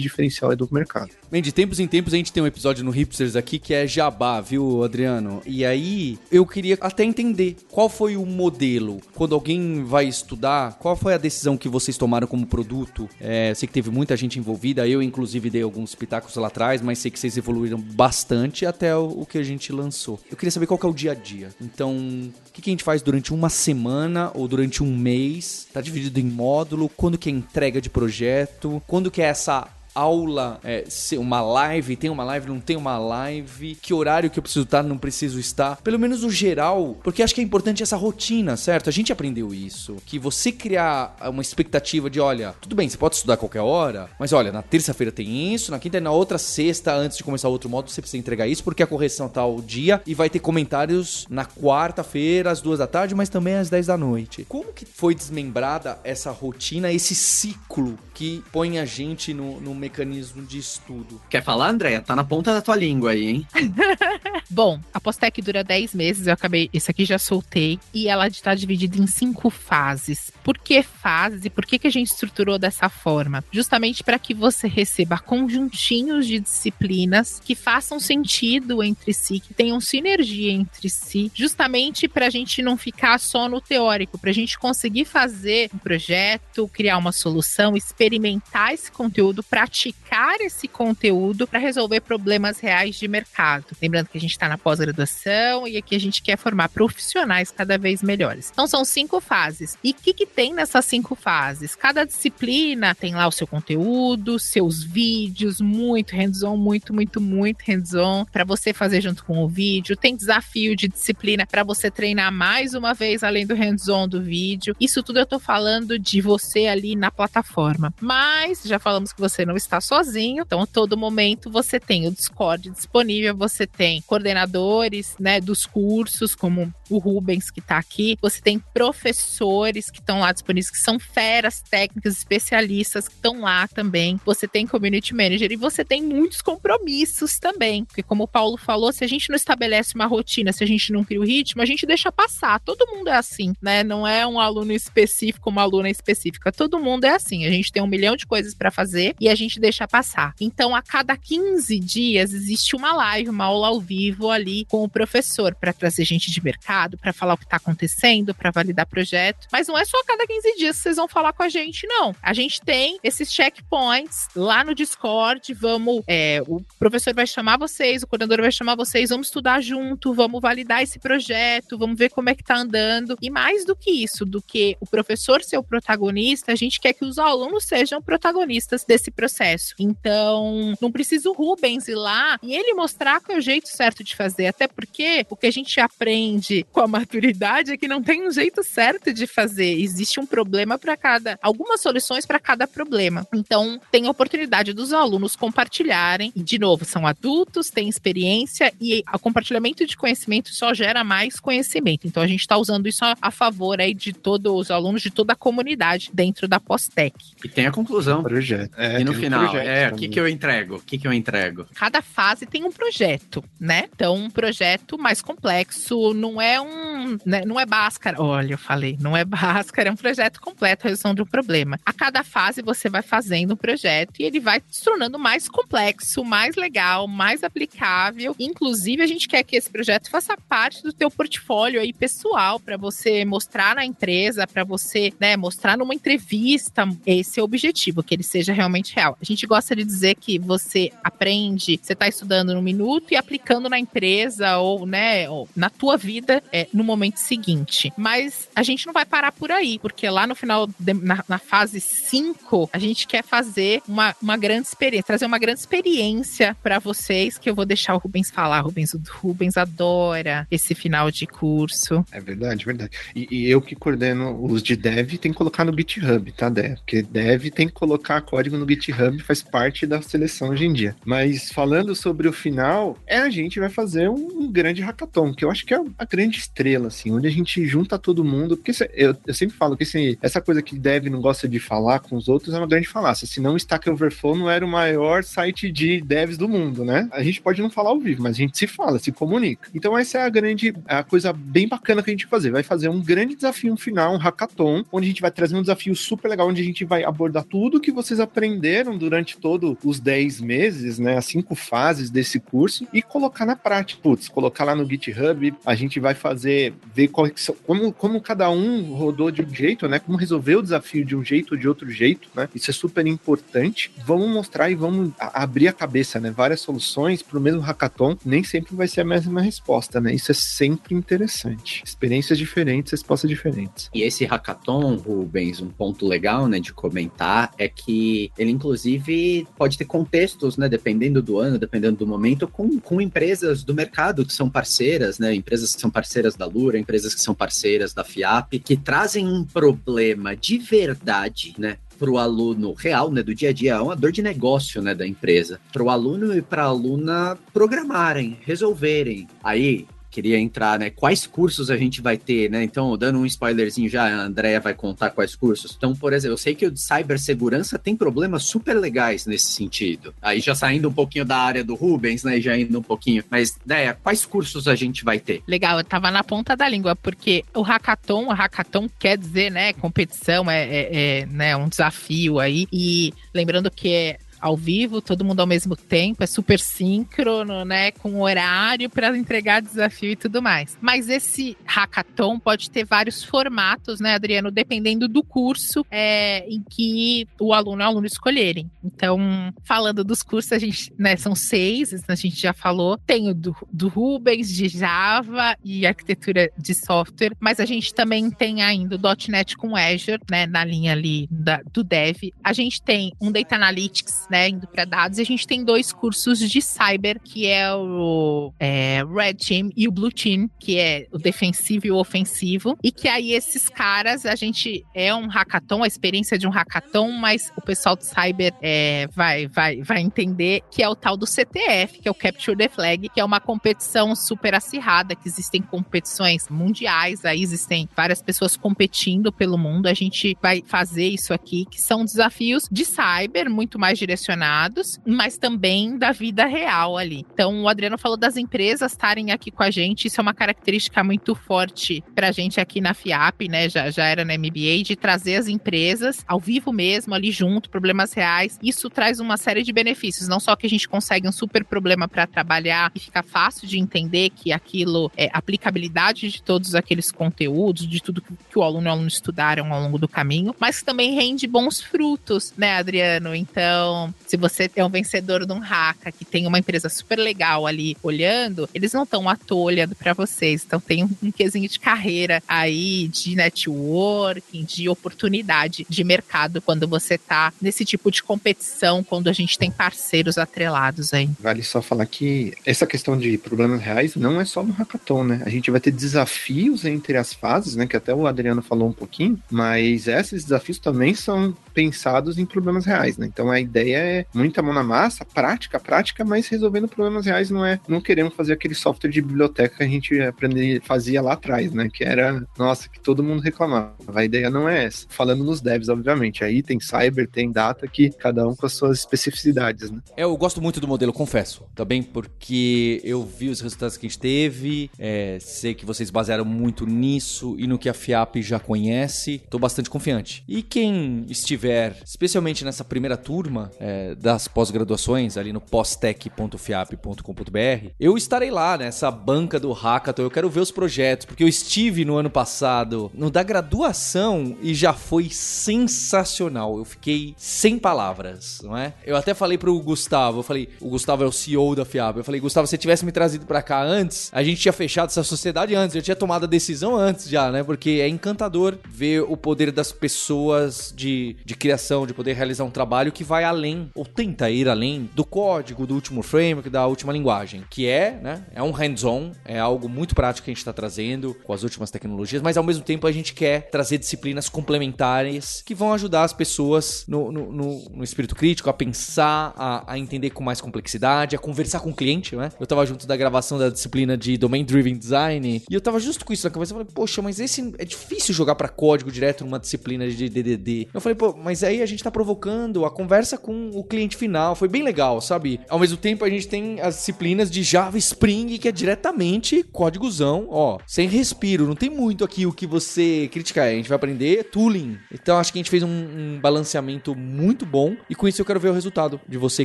C: diferencial do mercado.
A: Bem, de tempos em tempos a gente tem um episódio no Hipsters aqui que é Jabá, viu, Adriano? E aí eu queria até entender qual foi o modelo. Quando alguém vai estudar, qual foi a decisão que vocês tomaram como produto? É, sei que teve muita gente envolvida, eu inclusive dei alguns pitacos lá atrás, mas sei que vocês evoluíram bastante até o, o que a gente lançou. Eu queria saber qual que é o dia a dia. Então, o que, que, a gente faz durante uma semana ou durante um mês? Tá dividido em módulo? Quando que é entrega de projeto? Quando que é essa aula, é, uma live, tem uma live, não tem uma live, que horário que eu preciso estar, não preciso estar. Pelo menos o geral, porque acho que é importante essa rotina, certo? A gente aprendeu isso. Que você criar uma expectativa de, olha, tudo bem, você pode estudar qualquer hora, mas olha, na terça-feira tem isso, na quinta e na outra sexta, antes de começar outro módulo, você precisa entregar isso, porque a correção tá o dia e vai ter comentários na quarta-feira, às duas da tarde, mas também às dez da noite. Como que foi desmembrada essa rotina, esse ciclo que põe a gente no, no mecanismo de estudo.
B: Quer falar, Andréia? Tá na ponta da tua língua aí, hein? (laughs)
D: Bom, a Postec dura 10 meses, eu acabei, esse aqui já soltei, e ela está dividida em cinco fases. Por que fases e por que, que a gente estruturou dessa forma? Justamente para que você receba conjuntinhos de disciplinas que façam sentido entre si, que tenham sinergia entre si, justamente para a gente não ficar só no teórico, para a gente conseguir fazer um projeto, criar uma solução, experimentar esse conteúdo, praticar esse conteúdo para resolver problemas reais de mercado. Lembrando que a gente está na pós-graduação e aqui a gente quer formar profissionais cada vez melhores. Então são cinco fases. E o que, que nessas cinco fases? Cada disciplina tem lá o seu conteúdo, seus vídeos, muito hands-on, muito, muito, muito hands-on para você fazer junto com o vídeo. Tem desafio de disciplina para você treinar mais uma vez além do hands-on do vídeo. Isso tudo eu tô falando de você ali na plataforma. Mas já falamos que você não está sozinho, então a todo momento você tem o Discord disponível, você tem coordenadores, né, dos cursos, como o Rubens que está aqui, você tem professores que estão lá disponíveis, que são feras técnicas, especialistas que estão lá também. Você tem community manager e você tem muitos compromissos também, porque como o Paulo falou, se a gente não estabelece uma rotina, se a gente não cria o ritmo, a gente deixa passar. Todo mundo é assim, né? Não é um aluno específico, uma aluna específica. Todo mundo é assim. A gente tem um milhão de coisas para fazer e a gente deixa passar. Então, a cada 15 dias existe uma live, uma aula ao vivo ali com o professor para trazer gente de mercado, para falar o que está acontecendo, para validar projeto. Mas não é só cada 15 dias vocês vão falar com a gente, não. A gente tem esses checkpoints lá no Discord. Vamos, é, o professor vai chamar vocês, o coordenador vai chamar vocês, vamos estudar junto, vamos validar esse projeto, vamos ver como é que tá andando. E mais do que isso, do que o professor ser o protagonista, a gente quer que os alunos sejam protagonistas desse processo. Então, não precisa o Rubens ir lá e ele mostrar qual é o jeito certo de fazer, até porque o que a gente aprende com a maturidade é que não tem um jeito certo de fazer. Existe um problema para cada, algumas soluções para cada problema. Então, tem a oportunidade dos alunos compartilharem. E, de novo, são adultos, têm experiência e o compartilhamento de conhecimento só gera mais conhecimento. Então, a gente está usando isso a, a, favor aí de todos os alunos, de toda a comunidade dentro da Postec.
B: E tem a conclusão.
C: Projeto.
B: É, e no final, é, o que, que eu entrego? O que, que eu entrego?
D: Cada fase tem um projeto, né? Então, um projeto mais complexo, não é um. Né, não é Bhaskara. Olha, eu falei, não é (laughs) Bhaskara, um projeto completo, a resolução de um problema. A cada fase você vai fazendo um projeto e ele vai se tornando mais complexo, mais legal, mais aplicável. Inclusive, a gente quer que esse projeto faça parte do teu portfólio aí pessoal, para você mostrar na empresa, para você né, mostrar numa entrevista. Esse é o objetivo, que ele seja realmente real. A gente gosta de dizer que você aprende, você está estudando no minuto e aplicando na empresa ou, né, ou na tua vida é, no momento seguinte. Mas a gente não vai parar por aí, porque lá no final, de, na, na, fase 5, a gente quer fazer uma, uma grande experiência, trazer uma grande experiência para vocês, que eu vou deixar o Rubens falar. Rubens, o Rubens adora esse final de curso.
C: É verdade, verdade. E, e eu que coordeno os de dev, tem que colocar no GitHub, tá, Dev? Porque dev tem que colocar código no GitHub, faz parte da seleção hoje em dia. Mas falando sobre o final, é a gente vai fazer um um grande hackathon, que eu acho que é a grande estrela, assim, onde a gente junta todo mundo, porque eu, eu sempre falo que esse, essa coisa que dev não gosta de falar com os outros é uma grande falácia, senão o Stack Overflow não era o maior site de devs do mundo, né? A gente pode não falar ao vivo, mas a gente se fala, se comunica. Então essa é a grande, a coisa bem bacana que a gente vai fazer, vai fazer um grande desafio final, um hackathon, onde a gente vai trazer um desafio super legal, onde a gente vai abordar tudo que vocês aprenderam durante todos os 10 meses, né, as cinco fases desse curso e colocar na prática. Putz, colocar lá no GitHub, a gente vai fazer, ver qual, como, como cada um rodou de jeito, né, como resolveu o desafio de um jeito ou de outro jeito, né, isso é super importante. Vamos mostrar e vamos abrir a cabeça, né, várias soluções para o mesmo hackathon, nem sempre vai ser a mesma resposta, né, isso é sempre interessante. Experiências diferentes, respostas diferentes.
B: E esse hackathon, Rubens, um ponto legal, né, de comentar é que ele, inclusive, pode ter contextos, né, dependendo do ano, dependendo do momento, com, com empresas do mercado que são parceiras, né, empresas que são parceiras da Lura, empresas que são parceiras da FIAP, que trazem problema de verdade, né, para o aluno real, né, do dia a dia, é uma dor de negócio, né, da empresa. Para o aluno e para a aluna programarem, resolverem. Aí queria entrar, né? Quais cursos a gente vai ter, né? Então, dando um spoilerzinho já, a Andrea vai contar quais cursos. Então, por exemplo, eu sei que o de cibersegurança tem problemas super legais nesse sentido. Aí já saindo um pouquinho da área do Rubens, né? Já indo um pouquinho. Mas, Andrea, quais cursos a gente vai ter?
D: Legal, eu tava na ponta da língua, porque o hackathon, o hackathon quer dizer, né? Competição, é, é, é né, um desafio aí. E lembrando que é ao vivo, todo mundo ao mesmo tempo, é super síncrono, né? Com horário para entregar desafio e tudo mais. Mas esse hackathon pode ter vários formatos, né, Adriano? Dependendo do curso é, em que o aluno e o aluno escolherem. Então, falando dos cursos, a gente, né, são seis, a gente já falou. Tem o do, do Rubens, de Java e arquitetura de software, mas a gente também tem ainda o .NET com Azure, né, na linha ali da, do Dev. A gente tem um Data Analytics né, indo para dados. E a gente tem dois cursos de cyber, que é o é, Red Team e o Blue Team, que é o defensivo e o ofensivo. E que aí esses caras, a gente é um hackathon, a experiência de um hackathon, mas o pessoal de cyber é, vai, vai, vai entender que é o tal do CTF, que é o Capture the Flag, que é uma competição super acirrada, que existem competições mundiais, aí existem várias pessoas competindo pelo mundo. A gente vai fazer isso aqui, que são desafios de cyber, muito mais direcionados direcionados, mas também da vida real ali. Então, o Adriano falou das empresas estarem aqui com a gente, isso é uma característica muito forte para a gente aqui na FIAP, né? Já, já era na MBA, de trazer as empresas ao vivo mesmo, ali junto, problemas reais. Isso traz uma série de benefícios, não só que a gente consegue um super problema para trabalhar e fica fácil de entender que aquilo é aplicabilidade de todos aqueles conteúdos, de tudo que o aluno e o aluno estudaram ao longo do caminho, mas também rende bons frutos, né, Adriano? Então, se você é um vencedor de um hacka que tem uma empresa super legal ali olhando, eles não estão à toa olhando para vocês. Então tem um, um quesinho de carreira aí, de networking, de oportunidade de mercado quando você tá nesse tipo de competição, quando a gente tem parceiros atrelados aí.
C: Vale só falar que essa questão de problemas reais não é só no hackathon, né? A gente vai ter desafios entre as fases, né? Que até o Adriano falou um pouquinho, mas esses desafios também são pensados em problemas reais, né? Então a ideia é muita mão na massa, prática, prática, mas resolvendo problemas reais não é, não queremos fazer aquele software de biblioteca que a gente aprender, fazia lá atrás, né? Que era, nossa, que todo mundo reclamava. A ideia não é essa. Falando nos devs, obviamente. Aí tem cyber, tem data, que cada um com as suas especificidades, né?
A: Eu gosto muito do modelo, confesso, também porque eu vi os resultados que a gente teve, é, sei que vocês basearam muito nisso e no que a FIAP já conhece. Tô bastante confiante. E quem estiver tiver, especialmente nessa primeira turma é, das pós-graduações, ali no postec.fiap.com.br, eu estarei lá nessa banca do Hackathon. Eu quero ver os projetos, porque eu estive no ano passado no da graduação e já foi sensacional. Eu fiquei sem palavras, não é? Eu até falei pro Gustavo, eu falei, o Gustavo é o CEO da FIAP. Eu falei, Gustavo, se você tivesse me trazido para cá antes, a gente tinha fechado essa sociedade antes, eu tinha tomado a decisão antes já, né? Porque é encantador ver o poder das pessoas de, de criação, de poder realizar um trabalho que vai além ou tenta ir além, do código, do último framework, da última linguagem, que é, né, é um hands-on, é algo muito prático que a gente está trazendo com as últimas tecnologias, mas ao mesmo tempo a gente quer trazer disciplinas complementares que vão ajudar as pessoas no, no, no, no espírito crítico a pensar, a, a, entender com mais complexidade, a conversar com o cliente, né? Eu tava junto da gravação da disciplina de Domain Driven Design e eu tava justo com isso na cabeça. Eu falei, poxa, mas esse é difícil jogar para código direto numa disciplina de DDD. Eu falei, pô, mas aí a gente tá provocando a conversa com o cliente final. Foi bem legal, sabe? Ao mesmo tempo, a gente tem as disciplinas de Java Spring, que é diretamente códigozão, ó, sem respiro. Não tem muito aqui o que você criticar. A gente vai aprender tooling. Então, acho que a gente fez um, um balanceamento muito bom. E com isso eu quero ver o resultado de você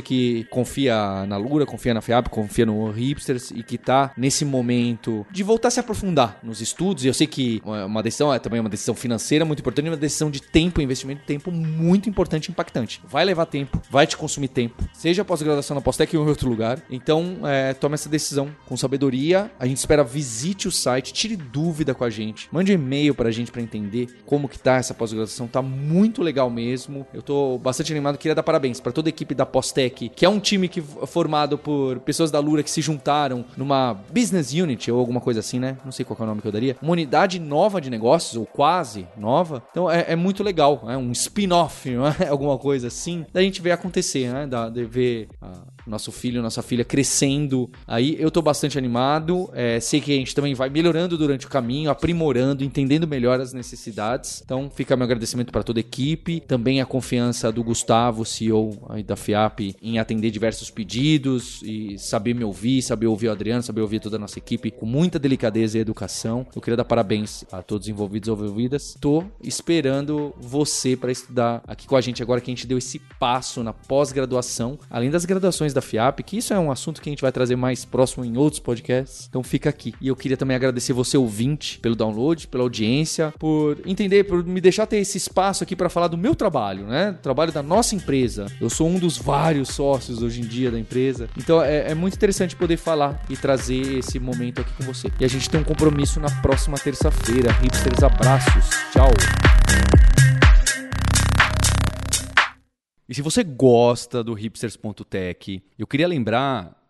A: que confia na Lura, confia na FIAP, confia no Hipsters e que tá nesse momento de voltar a se aprofundar nos estudos. E eu sei que uma decisão é também uma decisão financeira muito importante, uma decisão de tempo, investimento de tempo muito importante e impactante. Vai levar tempo, vai te consumir tempo, seja pós-graduação na Postec ou em outro lugar. Então, é, tome essa decisão com sabedoria. A gente espera visite o site, tire dúvida com a gente, mande um e-mail pra gente para entender como que tá essa pós-graduação. Tá muito legal mesmo. Eu tô bastante animado, queria dar parabéns para toda a equipe da Postec, que é um time que formado por pessoas da Lura que se juntaram numa business unit ou alguma coisa assim, né? Não sei qual é o nome que eu daria. Uma unidade nova de negócios, ou quase nova. Então é, é muito legal, é um spin-off, é? (laughs) alguma coisa assim, da gente ver acontecer, né? Da, de ver a nosso filho, nossa filha crescendo. Aí eu tô bastante animado. É, sei que a gente também vai melhorando durante o caminho, aprimorando, entendendo melhor as necessidades. Então fica meu agradecimento para toda a equipe, também a confiança do Gustavo, CEO da FIAP, em atender diversos pedidos e saber me ouvir, saber ouvir o Adriano, saber ouvir toda a nossa equipe com muita delicadeza e educação. Eu queria dar parabéns a todos os envolvidos e envolvidas. Tô esperando você para estudar aqui com a gente agora que a gente deu esse passo na pós-graduação, além das graduações da FIAP, que isso é um assunto que a gente vai trazer mais próximo em outros podcasts. Então fica aqui. E eu queria também agradecer você, ouvinte, pelo download, pela audiência, por entender, por me deixar ter esse espaço aqui para falar do meu trabalho, né? Trabalho da nossa empresa. Eu sou um dos vários sócios hoje em dia da empresa. Então é, é muito interessante poder falar e trazer esse momento aqui com você. E a gente tem um compromisso na próxima terça-feira. Hipsters, abraços. Tchau. E se você gosta do hipsters.tech, eu queria lembrar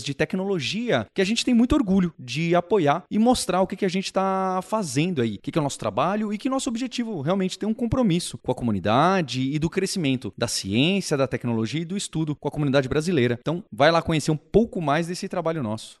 A: de tecnologia que a gente tem muito orgulho de apoiar e mostrar o que, que a gente está fazendo aí, o que, que é o nosso trabalho e que nosso objetivo realmente tem um compromisso com a comunidade e do crescimento da ciência, da tecnologia e do estudo com a comunidade brasileira. Então, vai lá conhecer um pouco mais desse trabalho nosso.